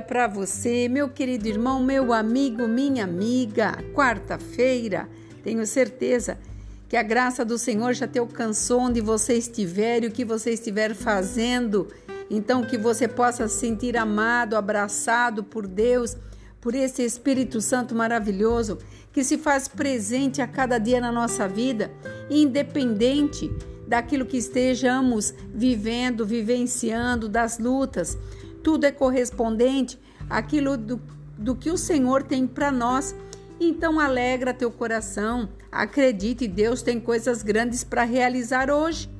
para você, meu querido irmão, meu amigo, minha amiga. Quarta-feira, tenho certeza que a graça do Senhor já te alcançou onde você estiver e o que você estiver fazendo. Então, que você possa se sentir amado, abraçado por Deus, por esse Espírito Santo maravilhoso que se faz presente a cada dia na nossa vida, independente daquilo que estejamos vivendo, vivenciando, das lutas. Tudo é correspondente àquilo do, do que o Senhor tem para nós. Então alegra teu coração, acredite, Deus tem coisas grandes para realizar hoje.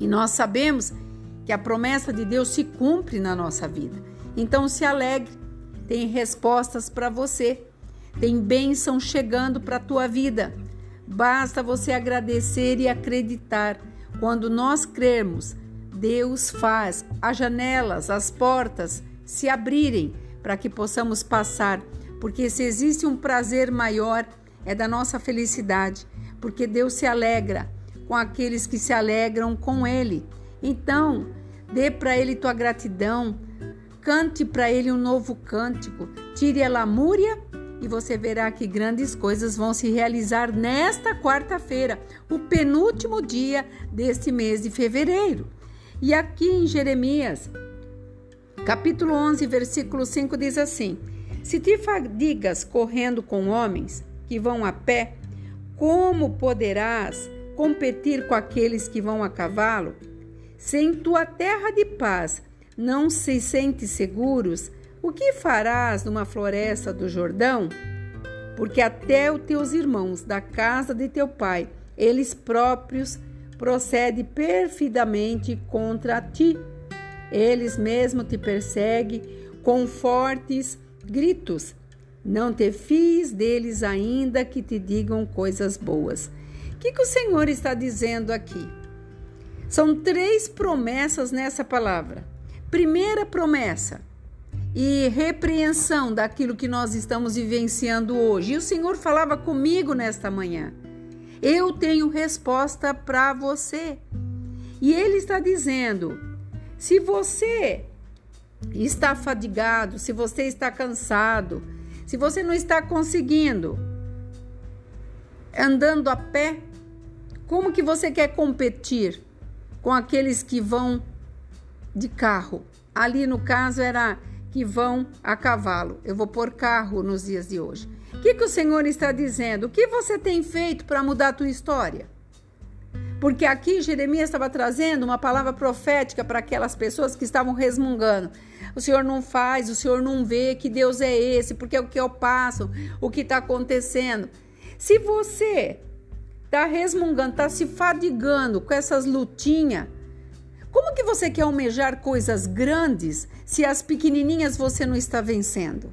E nós sabemos que a promessa de Deus se cumpre na nossa vida. Então se alegre, tem respostas para você, tem bênção chegando para a tua vida. Basta você agradecer e acreditar. Quando nós cremos, Deus faz as janelas, as portas se abrirem para que possamos passar, porque se existe um prazer maior é da nossa felicidade, porque Deus se alegra com aqueles que se alegram com Ele. Então, dê para Ele tua gratidão, cante para Ele um novo cântico, tire a lamúria e você verá que grandes coisas vão se realizar nesta quarta-feira, o penúltimo dia deste mês de fevereiro. E aqui em Jeremias, capítulo 11, versículo 5 diz assim: Se te fadigas correndo com homens que vão a pé, como poderás competir com aqueles que vão a cavalo? Se em tua terra de paz não se sente seguros, o que farás numa floresta do Jordão? Porque até os teus irmãos da casa de teu pai, eles próprios procedem perfidamente contra ti. Eles mesmos te perseguem com fortes gritos. Não te fies deles ainda que te digam coisas boas. O que, que o Senhor está dizendo aqui? São três promessas nessa palavra. Primeira promessa, e repreensão daquilo que nós estamos vivenciando hoje. E o Senhor falava comigo nesta manhã. Eu tenho resposta para você. E Ele está dizendo: se você está fadigado, se você está cansado, se você não está conseguindo andando a pé, como que você quer competir com aqueles que vão de carro? Ali no caso era que vão a cavalo. Eu vou pôr carro nos dias de hoje. O que, que o Senhor está dizendo? O que você tem feito para mudar a tua história? Porque aqui Jeremias estava trazendo uma palavra profética para aquelas pessoas que estavam resmungando. O Senhor não faz, o Senhor não vê, que Deus é esse, porque é o que eu passo, o que está acontecendo. Se você está resmungando, está se fadigando com essas lutinhas, como que você quer almejar coisas grandes se as pequenininhas você não está vencendo?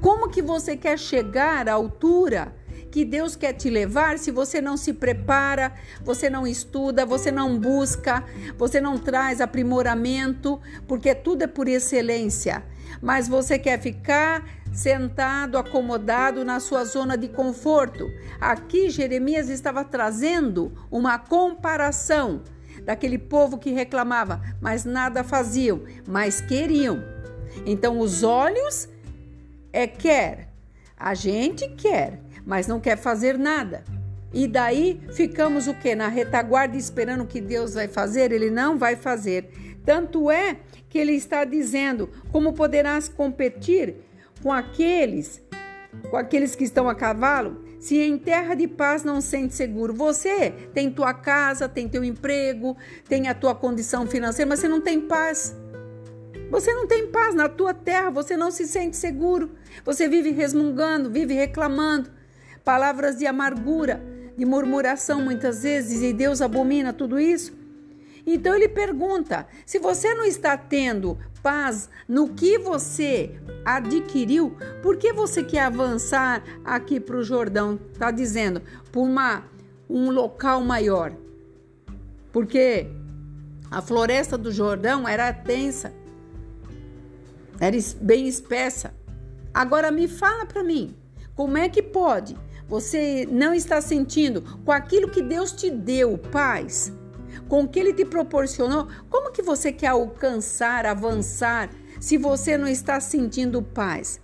Como que você quer chegar à altura que Deus quer te levar se você não se prepara, você não estuda, você não busca, você não traz aprimoramento, porque tudo é por excelência. Mas você quer ficar sentado, acomodado na sua zona de conforto. Aqui Jeremias estava trazendo uma comparação daquele povo que reclamava, mas nada faziam, mas queriam. Então os olhos é quer, a gente quer, mas não quer fazer nada. E daí ficamos o que? Na retaguarda esperando o que Deus vai fazer? Ele não vai fazer. Tanto é que ele está dizendo: como poderás competir com aqueles, com aqueles que estão a cavalo? Se em terra de paz não sente seguro, você tem tua casa, tem teu emprego, tem a tua condição financeira, mas você não tem paz. Você não tem paz na tua terra, você não se sente seguro. Você vive resmungando, vive reclamando. Palavras de amargura, de murmuração muitas vezes, e Deus abomina tudo isso. Então ele pergunta: se você não está tendo paz no que você adquiriu, por que você quer avançar aqui para o Jordão? Está dizendo, por uma, um local maior. Porque a floresta do Jordão era tensa, era bem espessa. Agora me fala para mim, como é que pode você não estar sentindo com aquilo que Deus te deu, paz? com o que ele te proporcionou, como que você quer alcançar, avançar se você não está sentindo paz.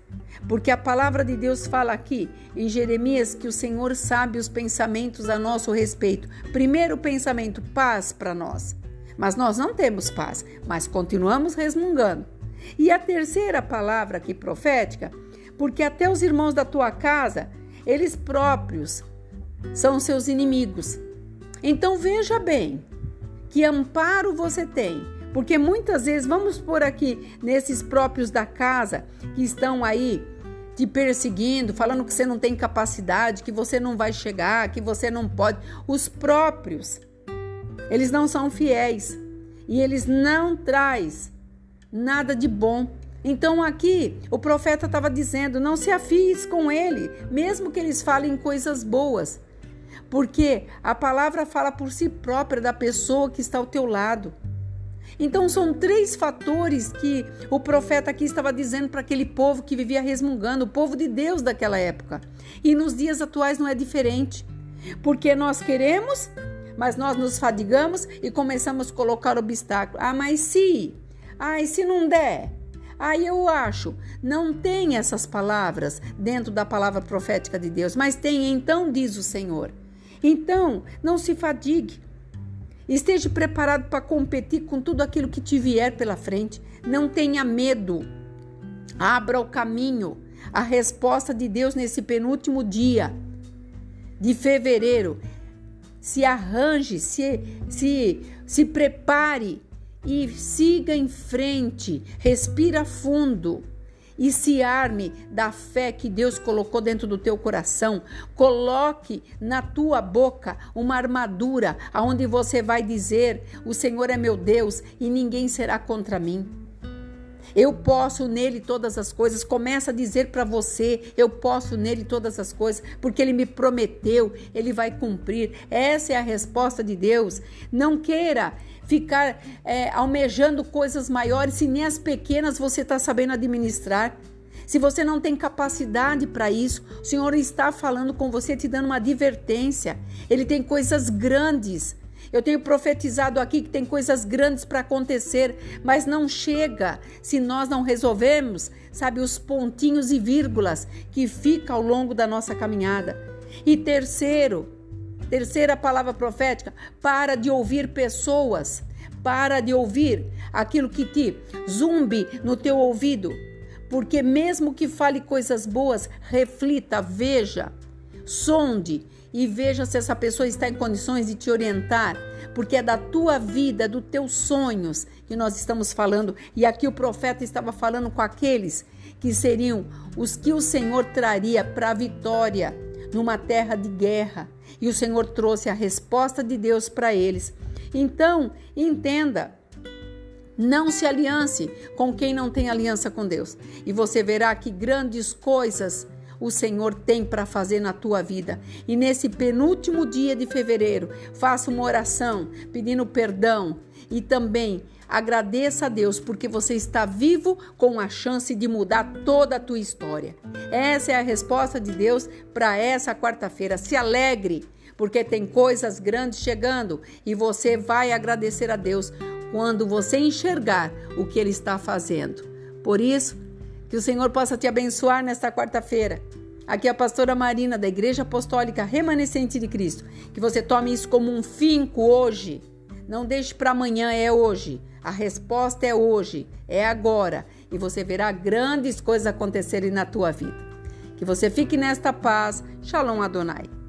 Porque a palavra de Deus fala aqui em Jeremias que o Senhor sabe os pensamentos a nosso respeito. Primeiro pensamento, paz para nós. Mas nós não temos paz, mas continuamos resmungando. E a terceira palavra aqui profética, porque até os irmãos da tua casa, eles próprios são seus inimigos. Então veja bem que amparo você tem, porque muitas vezes vamos por aqui nesses próprios da casa que estão aí te perseguindo, falando que você não tem capacidade, que você não vai chegar, que você não pode. Os próprios, eles não são fiéis e eles não traz nada de bom. Então aqui o profeta estava dizendo: não se afies com ele, mesmo que eles falem coisas boas, porque a palavra fala por si própria da pessoa que está ao teu lado. Então são três fatores que o profeta aqui estava dizendo para aquele povo que vivia resmungando, o povo de Deus daquela época. E nos dias atuais não é diferente. Porque nós queremos, mas nós nos fadigamos e começamos a colocar obstáculos. Ah, mas se, e se não der? Aí eu acho, não tem essas palavras dentro da palavra profética de Deus, mas tem, então diz o Senhor. Então, não se fadigue. Esteja preparado para competir com tudo aquilo que te vier pela frente. Não tenha medo. Abra o caminho. A resposta de Deus nesse penúltimo dia de fevereiro. Se arranje, se, se, se prepare e siga em frente. Respira fundo e se arme da fé que Deus colocou dentro do teu coração. Coloque na tua boca uma armadura aonde você vai dizer: "O Senhor é meu Deus e ninguém será contra mim". Eu posso nele todas as coisas. Começa a dizer para você: eu posso nele todas as coisas, porque ele me prometeu, ele vai cumprir. Essa é a resposta de Deus. Não queira ficar é, almejando coisas maiores se nem as pequenas você está sabendo administrar. Se você não tem capacidade para isso, o Senhor está falando com você, te dando uma advertência. Ele tem coisas grandes. Eu tenho profetizado aqui que tem coisas grandes para acontecer, mas não chega se nós não resolvemos, sabe, os pontinhos e vírgulas que ficam ao longo da nossa caminhada. E terceiro, Terceira palavra profética: para de ouvir pessoas, para de ouvir aquilo que te zumbi no teu ouvido, porque mesmo que fale coisas boas, reflita, veja, sonde e veja se essa pessoa está em condições de te orientar, porque é da tua vida, dos teus sonhos que nós estamos falando. E aqui o profeta estava falando com aqueles que seriam os que o Senhor traria para a vitória numa terra de guerra. E o Senhor trouxe a resposta de Deus para eles. Então, entenda. Não se aliance com quem não tem aliança com Deus. E você verá que grandes coisas o Senhor tem para fazer na tua vida. E nesse penúltimo dia de fevereiro, faça uma oração pedindo perdão e também Agradeça a Deus porque você está vivo com a chance de mudar toda a tua história. Essa é a resposta de Deus para essa quarta-feira. Se alegre, porque tem coisas grandes chegando e você vai agradecer a Deus quando você enxergar o que ele está fazendo. Por isso, que o Senhor possa te abençoar nesta quarta-feira. Aqui é a pastora Marina da Igreja Apostólica Remanescente de Cristo. Que você tome isso como um finco hoje. Não deixe para amanhã, é hoje. A resposta é hoje, é agora, e você verá grandes coisas acontecerem na tua vida. Que você fique nesta paz. Shalom Adonai.